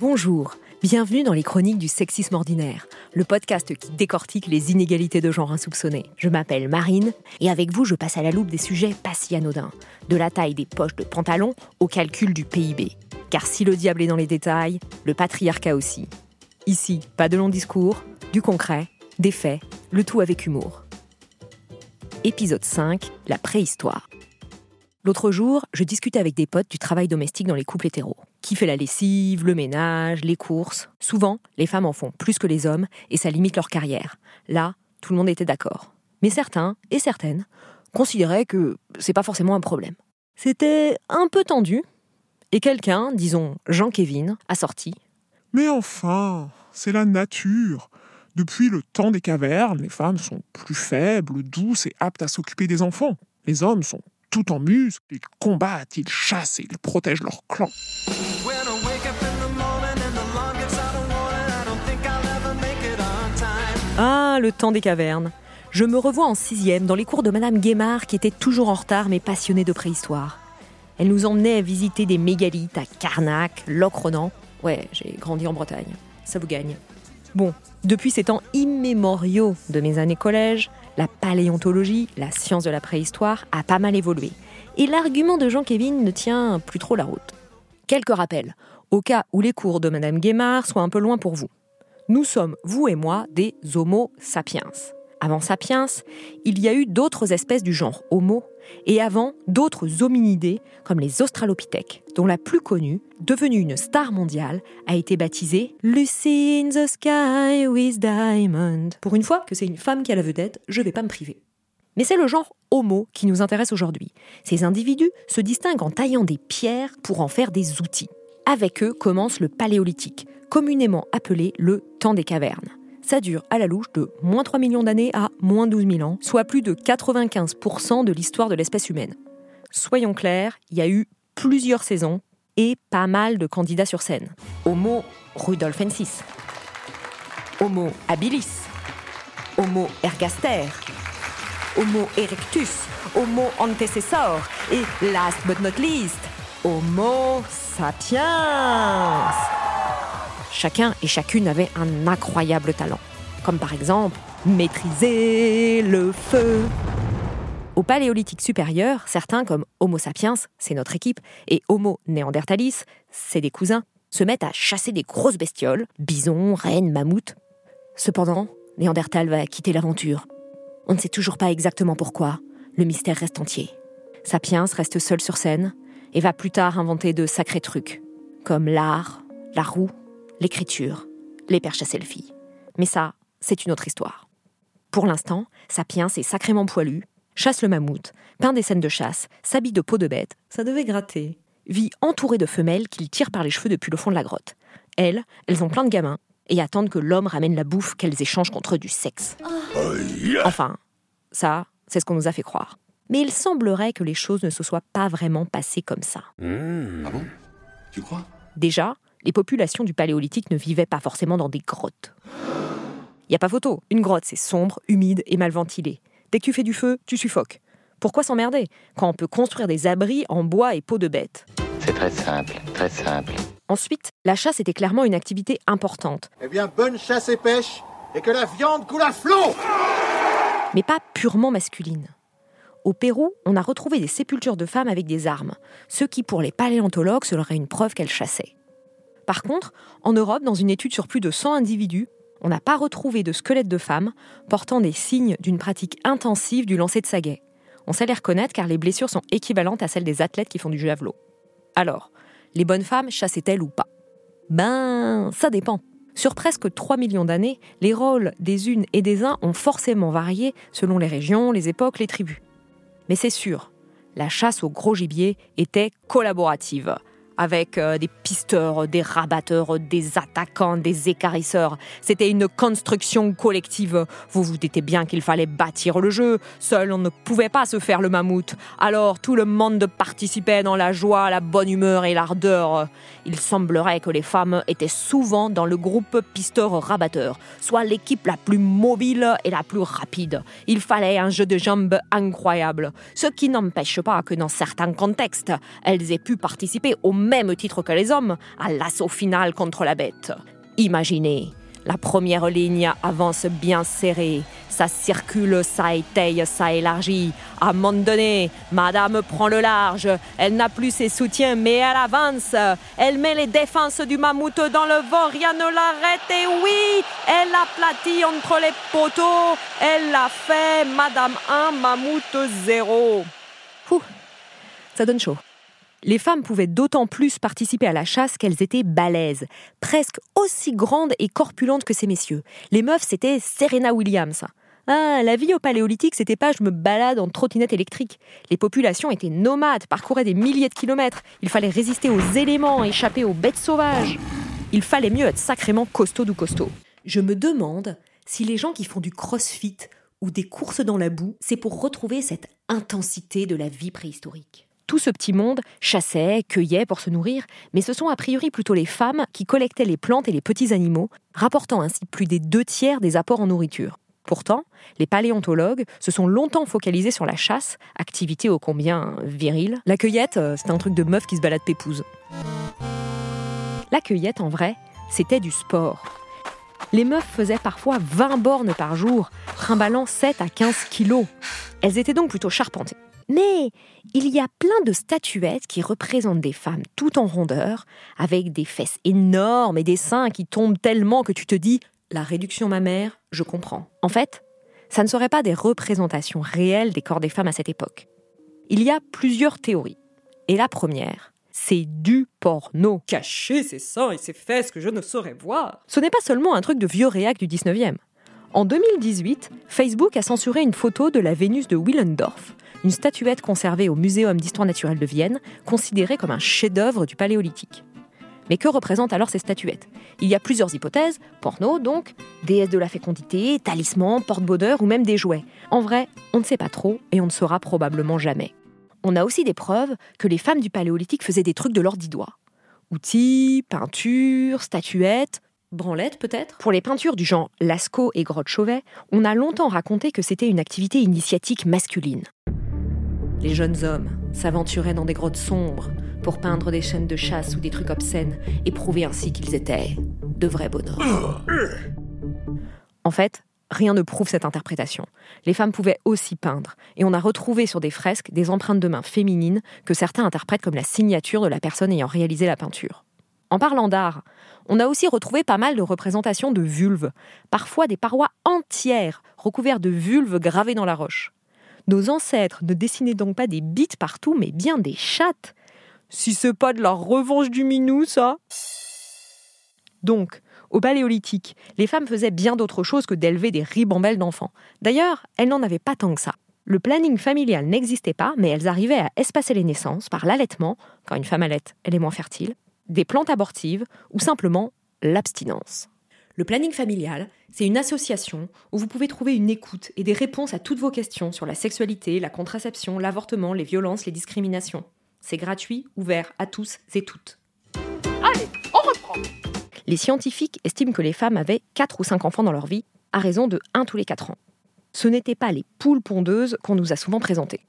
Bonjour, bienvenue dans les chroniques du sexisme ordinaire, le podcast qui décortique les inégalités de genre insoupçonnées. Je m'appelle Marine et avec vous, je passe à la loupe des sujets pas si anodins, de la taille des poches de pantalon au calcul du PIB. Car si le diable est dans les détails, le patriarcat aussi. Ici, pas de long discours, du concret, des faits, le tout avec humour. Épisode 5, la préhistoire. L'autre jour, je discutais avec des potes du travail domestique dans les couples hétéros. Qui fait la lessive, le ménage, les courses Souvent, les femmes en font plus que les hommes et ça limite leur carrière. Là, tout le monde était d'accord. Mais certains et certaines considéraient que c'est pas forcément un problème. C'était un peu tendu et quelqu'un, disons Jean-Kévin, a sorti Mais enfin, c'est la nature. Depuis le temps des cavernes, les femmes sont plus faibles, douces et aptes à s'occuper des enfants. Les hommes sont tout en muscles, ils combattent, ils chassent et ils protègent leur clan. Ah, le temps des cavernes. Je me revois en sixième dans les cours de Madame Guémard qui était toujours en retard mais passionnée de préhistoire. Elle nous emmenait à visiter des mégalithes à Carnac, Locronan. Ouais, j'ai grandi en Bretagne. Ça vous gagne. Bon, depuis ces temps immémoriaux de mes années collège, la paléontologie, la science de la préhistoire, a pas mal évolué. Et l'argument de Jean-Kévin ne tient plus trop la route. Quelques rappels, au cas où les cours de Madame Guémard soient un peu loin pour vous. Nous sommes, vous et moi, des Homo sapiens. Avant sapiens, il y a eu d'autres espèces du genre Homo, et avant d'autres hominidés comme les australopithèques, dont la plus connue, devenue une star mondiale, a été baptisée Lucy in the Sky with Diamond. Pour une fois que c'est une femme qui a la vedette, je vais pas me priver. Mais c'est le genre Homo qui nous intéresse aujourd'hui. Ces individus se distinguent en taillant des pierres pour en faire des outils. Avec eux commence le Paléolithique, communément appelé le temps des cavernes ça dure à la louche de moins 3 millions d'années à moins 12 000 ans, soit plus de 95% de l'histoire de l'espèce humaine. Soyons clairs, il y a eu plusieurs saisons et pas mal de candidats sur scène. Homo rudolfensis, Homo habilis, Homo ergaster, Homo erectus, Homo antecessor et last but not least, Homo sapiens. Chacun et chacune avait un incroyable talent, comme par exemple maîtriser le feu. Au Paléolithique supérieur, certains comme Homo sapiens, c'est notre équipe, et Homo neanderthalis, c'est des cousins, se mettent à chasser des grosses bestioles, bisons, rennes, mammouths. Cependant, Néandertal va quitter l'aventure. On ne sait toujours pas exactement pourquoi, le mystère reste entier. Sapiens reste seul sur scène et va plus tard inventer de sacrés trucs, comme l'art, la roue l'écriture, les perches à selfie. Mais ça, c'est une autre histoire. Pour l'instant, Sapiens est sacrément poilu, chasse le mammouth, peint des scènes de chasse, s'habille de peau de bête, ça devait gratter, vit entouré de femelles qu'il tire par les cheveux depuis le fond de la grotte. Elles, elles ont plein de gamins et attendent que l'homme ramène la bouffe qu'elles échangent contre du sexe. Enfin, ça, c'est ce qu'on nous a fait croire. Mais il semblerait que les choses ne se soient pas vraiment passées comme ça. Mmh. Ah bon? Tu crois? Déjà, les populations du Paléolithique ne vivaient pas forcément dans des grottes. Il n'y a pas photo. Une grotte, c'est sombre, humide et mal ventilé. Dès que tu fais du feu, tu suffoques. Pourquoi s'emmerder quand on peut construire des abris en bois et peau de bête? C'est très simple, très simple. Ensuite, la chasse était clairement une activité importante. Eh bien, bonne chasse et pêche, et que la viande coule à flot Mais pas purement masculine. Au Pérou, on a retrouvé des sépultures de femmes avec des armes, ce qui pour les paléontologues serait une preuve qu'elles chassaient. Par contre, en Europe, dans une étude sur plus de 100 individus, on n'a pas retrouvé de squelettes de femmes portant des signes d'une pratique intensive du lancer de saguet. On sait les reconnaître car les blessures sont équivalentes à celles des athlètes qui font du javelot. Alors, les bonnes femmes chassaient-elles ou pas? Ben, ça dépend. Sur presque 3 millions d'années, les rôles des unes et des uns ont forcément varié selon les régions, les époques, les tribus. Mais c'est sûr, la chasse au gros gibier était collaborative avec euh, des pisteurs, des rabatteurs, des attaquants, des écarisseurs. C'était une construction collective. Vous vous dites bien qu'il fallait bâtir le jeu. Seul on ne pouvait pas se faire le mammouth. Alors tout le monde participait dans la joie, la bonne humeur et l'ardeur. Il semblerait que les femmes étaient souvent dans le groupe pisteur-rabatteur, soit l'équipe la plus mobile et la plus rapide. Il fallait un jeu de jambes incroyable, ce qui n'empêche pas que dans certains contextes, elles aient pu participer au même titre que les hommes, à l'assaut final contre la bête. Imaginez, la première ligne avance bien serrée, ça circule, ça étaye, ça élargit. À un moment donné, Madame prend le large, elle n'a plus ses soutiens, mais elle avance. Elle met les défenses du mammouth dans le vent, rien ne l'arrête, et oui, elle aplatit entre les poteaux, elle l'a fait, Madame 1, mammouth 0. Ouh, ça donne chaud. Les femmes pouvaient d'autant plus participer à la chasse qu'elles étaient balèzes, presque aussi grandes et corpulentes que ces messieurs. Les meufs, c'était Serena Williams. Ah, la vie au paléolithique, c'était pas je me balade en trottinette électrique. Les populations étaient nomades, parcouraient des milliers de kilomètres. Il fallait résister aux éléments, échapper aux bêtes sauvages. Il fallait mieux être sacrément costaud ou costaud. Je me demande si les gens qui font du crossfit ou des courses dans la boue, c'est pour retrouver cette intensité de la vie préhistorique. Tout ce petit monde chassait, cueillait pour se nourrir, mais ce sont a priori plutôt les femmes qui collectaient les plantes et les petits animaux, rapportant ainsi plus des deux tiers des apports en nourriture. Pourtant, les paléontologues se sont longtemps focalisés sur la chasse, activité ô combien virile. La cueillette, euh, c'était un truc de meuf qui se balade pépouse. La cueillette, en vrai, c'était du sport. Les meufs faisaient parfois 20 bornes par jour, trimballant 7 à 15 kilos. Elles étaient donc plutôt charpentées. Mais il y a plein de statuettes qui représentent des femmes tout en rondeur, avec des fesses énormes et des seins qui tombent tellement que tu te dis la réduction mammaire, je comprends. En fait, ça ne serait pas des représentations réelles des corps des femmes à cette époque. Il y a plusieurs théories. Et la première, c'est du porno. Cacher ses seins et ses fesses que je ne saurais voir. Ce n'est pas seulement un truc de vieux réac du 19e. En 2018, Facebook a censuré une photo de la Vénus de Willendorf, une statuette conservée au Muséum d'histoire naturelle de Vienne, considérée comme un chef-d'œuvre du paléolithique. Mais que représentent alors ces statuettes? Il y a plusieurs hypothèses, porno donc, déesse de la fécondité, talisman, porte-bonheur ou même des jouets. En vrai, on ne sait pas trop et on ne saura probablement jamais. On a aussi des preuves que les femmes du paléolithique faisaient des trucs de leurs dix doigts. Outils, peintures, statuettes, branlettes peut-être? Pour les peintures du genre Lascaux et Grotte Chauvet, on a longtemps raconté que c'était une activité initiatique masculine. Les jeunes hommes s'aventuraient dans des grottes sombres pour peindre des chaînes de chasse ou des trucs obscènes et prouver ainsi qu'ils étaient de vrais bonhommes. En fait, rien ne prouve cette interprétation. Les femmes pouvaient aussi peindre, et on a retrouvé sur des fresques des empreintes de mains féminines que certains interprètent comme la signature de la personne ayant réalisé la peinture. En parlant d'art, on a aussi retrouvé pas mal de représentations de vulves, parfois des parois entières recouvertes de vulves gravées dans la roche. Nos ancêtres ne dessinaient donc pas des bites partout, mais bien des chattes. Si c'est pas de la revanche du minou, ça Donc, au paléolithique, les femmes faisaient bien d'autres choses que d'élever des ribambelles d'enfants. D'ailleurs, elles n'en avaient pas tant que ça. Le planning familial n'existait pas, mais elles arrivaient à espacer les naissances par l'allaitement, quand une femme allaite, elle est moins fertile, des plantes abortives ou simplement l'abstinence. Le planning familial, c'est une association où vous pouvez trouver une écoute et des réponses à toutes vos questions sur la sexualité, la contraception, l'avortement, les violences, les discriminations. C'est gratuit, ouvert à tous et toutes. Allez, on reprend Les scientifiques estiment que les femmes avaient 4 ou 5 enfants dans leur vie, à raison de 1 tous les 4 ans. Ce n'étaient pas les poules pondeuses qu'on nous a souvent présentées.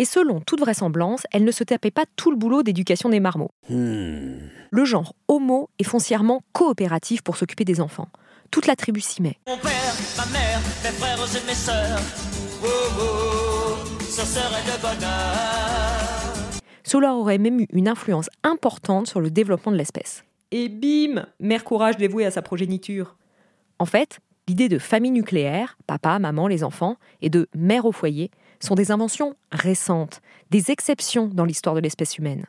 Et selon toute vraisemblance, elles ne se tapaient pas tout le boulot d'éducation des marmots. Le genre homo est foncièrement coopératif pour s'occuper des enfants. Toute la tribu s'y met. Mon père, ma mère, mes frères et mes sœurs. Oh, oh, ce serait de bonheur. Cela aurait même eu une influence importante sur le développement de l'espèce. Et bim Mère courage dévouée à sa progéniture. En fait, l'idée de famille nucléaire, papa, maman, les enfants, et de mère au foyer, sont des inventions récentes, des exceptions dans l'histoire de l'espèce humaine.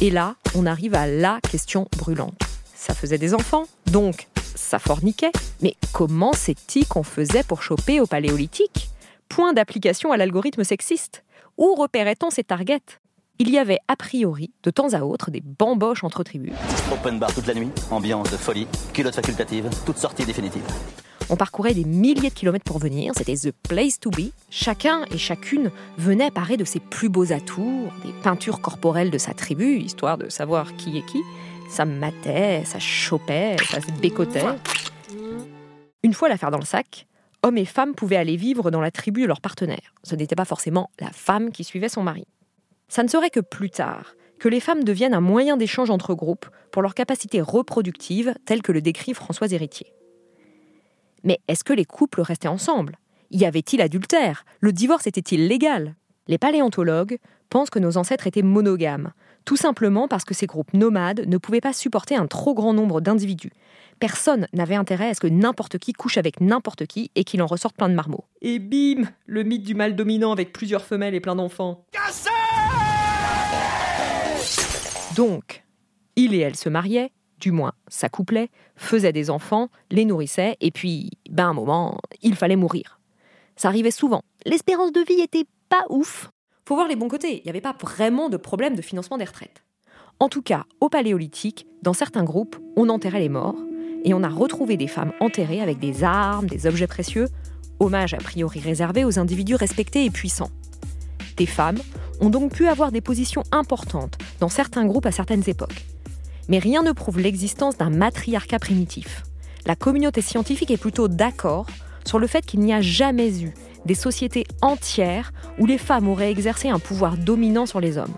Et là, on arrive à la question brûlante. Ça faisait des enfants, donc ça forniquait. Mais comment c'est-il qu'on faisait pour choper au paléolithique Point d'application à l'algorithme sexiste. Où repérait-on ces targets Il y avait a priori, de temps à autre, des bamboches entre tribus. Open bar toute la nuit, ambiance de folie, culotte facultative, toute sortie définitive. On parcourait des milliers de kilomètres pour venir, c'était the place to be. Chacun et chacune venait parer de ses plus beaux atours, des peintures corporelles de sa tribu, histoire de savoir qui est qui. Ça matait, ça chopait, ça se bécotait. Une fois l'affaire dans le sac, hommes et femmes pouvaient aller vivre dans la tribu de leur partenaire. Ce n'était pas forcément la femme qui suivait son mari. Ça ne serait que plus tard que les femmes deviennent un moyen d'échange entre groupes pour leur capacité reproductive, telle que le décrit Françoise Héritier. Mais est-ce que les couples restaient ensemble? Y avait-il adultère? Le divorce était-il légal? Les paléontologues pensent que nos ancêtres étaient monogames, tout simplement parce que ces groupes nomades ne pouvaient pas supporter un trop grand nombre d'individus. Personne n'avait intérêt à ce que n'importe qui couche avec n'importe qui et qu'il en ressorte plein de marmots. Et bim Le mythe du mâle dominant avec plusieurs femelles et plein d'enfants. Donc, il et elle se mariaient, du moins s'accouplaient, faisaient des enfants, les nourrissaient, et puis, ben un moment, il fallait mourir. Ça arrivait souvent. L'espérance de vie était pas ouf. Faut voir les bons côtés, il n'y avait pas vraiment de problème de financement des retraites. En tout cas, au Paléolithique, dans certains groupes, on enterrait les morts, et on a retrouvé des femmes enterrées avec des armes, des objets précieux, hommage a priori réservé aux individus respectés et puissants. Des femmes ont donc pu avoir des positions importantes dans certains groupes à certaines époques. Mais rien ne prouve l'existence d'un matriarcat primitif. La communauté scientifique est plutôt d'accord sur le fait qu'il n'y a jamais eu des sociétés entières où les femmes auraient exercé un pouvoir dominant sur les hommes.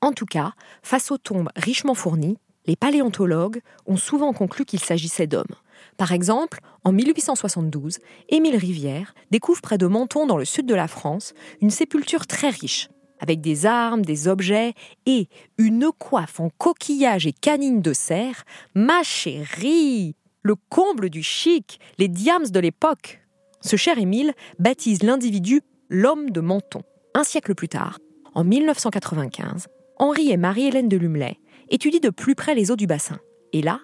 En tout cas, face aux tombes richement fournies, les paléontologues ont souvent conclu qu'il s'agissait d'hommes. Par exemple, en 1872, Émile Rivière découvre près de Menton, dans le sud de la France, une sépulture très riche, avec des armes, des objets et une coiffe en coquillage et canine de cerf. Ma chérie Le comble du chic, les diams de l'époque Ce cher Émile baptise l'individu l'homme de Menton. Un siècle plus tard, en 1995, Henri et Marie-Hélène de Lumelay étudient de plus près les eaux du bassin. Et là,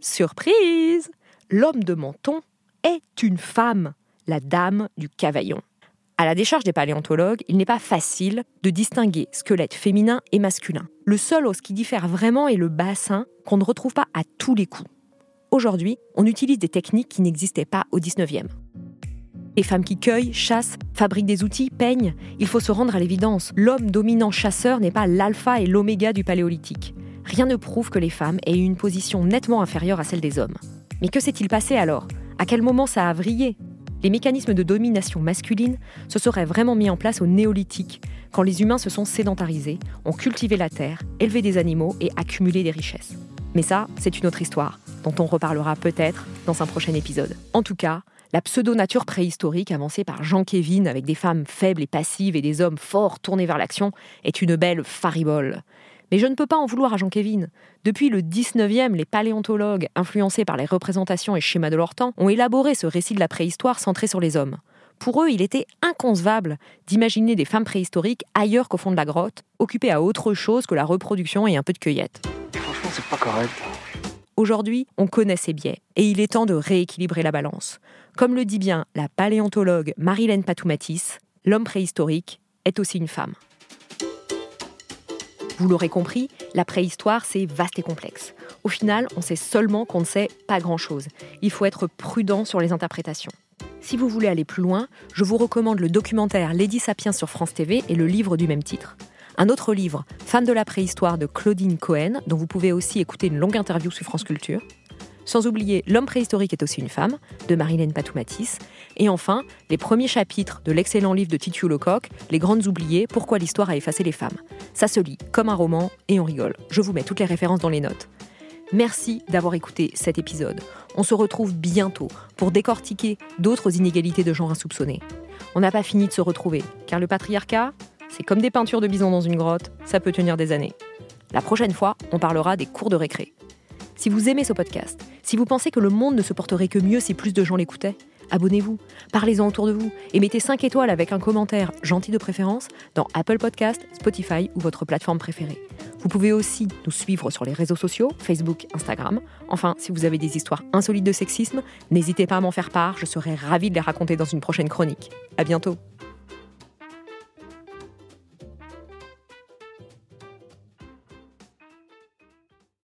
surprise L'homme de Menton est une femme, la dame du Cavaillon. À la décharge des paléontologues, il n'est pas facile de distinguer squelette féminin et masculin. Le seul os qui diffère vraiment est le bassin qu'on ne retrouve pas à tous les coups. Aujourd'hui, on utilise des techniques qui n'existaient pas au 19e. Les femmes qui cueillent, chassent, fabriquent des outils, peignent, il faut se rendre à l'évidence, l'homme dominant chasseur n'est pas l'alpha et l'oméga du paléolithique. Rien ne prouve que les femmes aient eu une position nettement inférieure à celle des hommes. Mais que s'est-il passé alors? À quel moment ça a vrillé? Les mécanismes de domination masculine se seraient vraiment mis en place au néolithique, quand les humains se sont sédentarisés, ont cultivé la terre, élevé des animaux et accumulé des richesses. Mais ça, c'est une autre histoire, dont on reparlera peut-être dans un prochain épisode. En tout cas, la pseudo-nature préhistorique avancée par Jean Kévin avec des femmes faibles et passives et des hommes forts tournés vers l'action est une belle faribole. Mais je ne peux pas en vouloir à Jean Kévin. Depuis le 19e, les paléontologues, influencés par les représentations et schémas de leur temps, ont élaboré ce récit de la préhistoire centré sur les hommes. Pour eux, il était inconcevable d'imaginer des femmes préhistoriques ailleurs qu'au fond de la grotte, occupées à autre chose que la reproduction et un peu de cueillette. Franchement, c'est pas correct. Aujourd'hui, on connaît ces biais, et il est temps de rééquilibrer la balance. Comme le dit bien la paléontologue Marilène Patoumatis, l'homme préhistorique est aussi une femme. Vous l'aurez compris, la préhistoire, c'est vaste et complexe. Au final, on sait seulement qu'on ne sait pas grand-chose. Il faut être prudent sur les interprétations. Si vous voulez aller plus loin, je vous recommande le documentaire Lady Sapiens sur France TV et le livre du même titre. Un autre livre, Femme de la préhistoire de Claudine Cohen, dont vous pouvez aussi écouter une longue interview sur France Culture. Sans oublier L'homme préhistorique est aussi une femme, de Marilène Patoumatis. Et enfin, les premiers chapitres de l'excellent livre de Titiou Lecoq, Les grandes oubliées, Pourquoi l'histoire a effacé les femmes. Ça se lit comme un roman et on rigole. Je vous mets toutes les références dans les notes. Merci d'avoir écouté cet épisode. On se retrouve bientôt pour décortiquer d'autres inégalités de genre insoupçonnées. On n'a pas fini de se retrouver, car le patriarcat, c'est comme des peintures de bison dans une grotte, ça peut tenir des années. La prochaine fois, on parlera des cours de récré. Si vous aimez ce podcast, si vous pensez que le monde ne se porterait que mieux si plus de gens l'écoutaient, abonnez-vous, parlez-en autour de vous et mettez 5 étoiles avec un commentaire gentil de préférence dans Apple Podcast, Spotify ou votre plateforme préférée. Vous pouvez aussi nous suivre sur les réseaux sociaux, Facebook, Instagram. Enfin, si vous avez des histoires insolites de sexisme, n'hésitez pas à m'en faire part, je serai ravie de les raconter dans une prochaine chronique. À bientôt